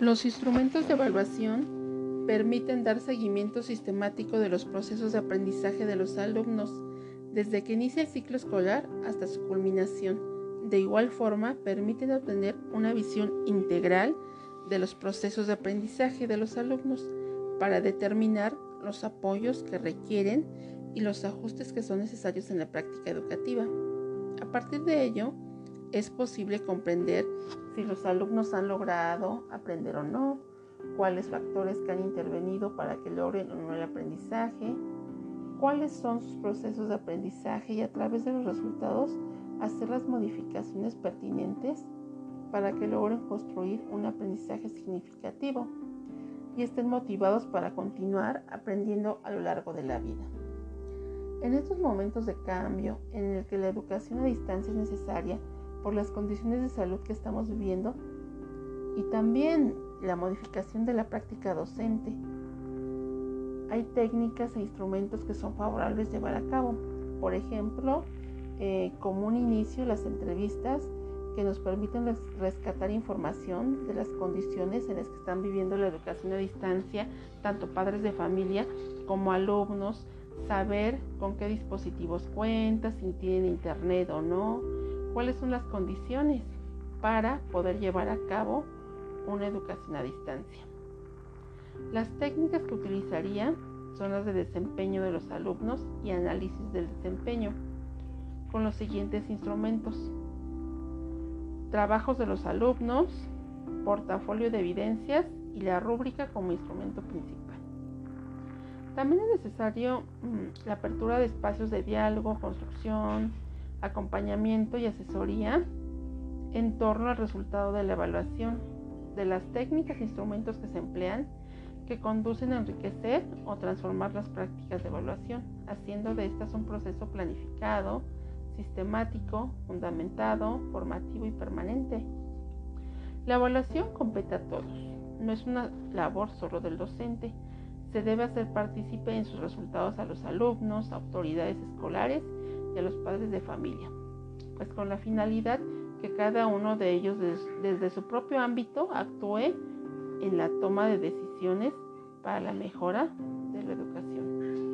Los instrumentos de evaluación permiten dar seguimiento sistemático de los procesos de aprendizaje de los alumnos, desde que inicia el ciclo escolar hasta su culminación. De igual forma, permiten obtener una visión integral de los procesos de aprendizaje de los alumnos para determinar los apoyos que requieren y los ajustes que son necesarios en la práctica educativa. A partir de ello, es posible comprender si los alumnos han logrado aprender o no, cuáles factores que han intervenido para que logren o no el aprendizaje, cuáles son sus procesos de aprendizaje y a través de los resultados hacer las modificaciones pertinentes para que logren construir un aprendizaje significativo y estén motivados para continuar aprendiendo a lo largo de la vida. En estos momentos de cambio en el que la educación a distancia es necesaria, por las condiciones de salud que estamos viviendo y también la modificación de la práctica docente. Hay técnicas e instrumentos que son favorables llevar a cabo. Por ejemplo, eh, como un inicio, las entrevistas que nos permiten rescatar información de las condiciones en las que están viviendo la educación a distancia, tanto padres de familia como alumnos, saber con qué dispositivos cuenta, si tienen internet o no, cuáles son las condiciones para poder llevar a cabo una educación a distancia. Las técnicas que utilizaría son las de desempeño de los alumnos y análisis del desempeño con los siguientes instrumentos. Trabajos de los alumnos, portafolio de evidencias y la rúbrica como instrumento principal. También es necesario mm, la apertura de espacios de diálogo, construcción, acompañamiento y asesoría en torno al resultado de la evaluación, de las técnicas e instrumentos que se emplean que conducen a enriquecer o transformar las prácticas de evaluación, haciendo de estas un proceso planificado, sistemático, fundamentado, formativo y permanente. La evaluación compete a todos, no es una labor solo del docente, se debe hacer partícipe en sus resultados a los alumnos, autoridades escolares a los padres de familia, pues con la finalidad que cada uno de ellos desde su propio ámbito actúe en la toma de decisiones para la mejora de la educación.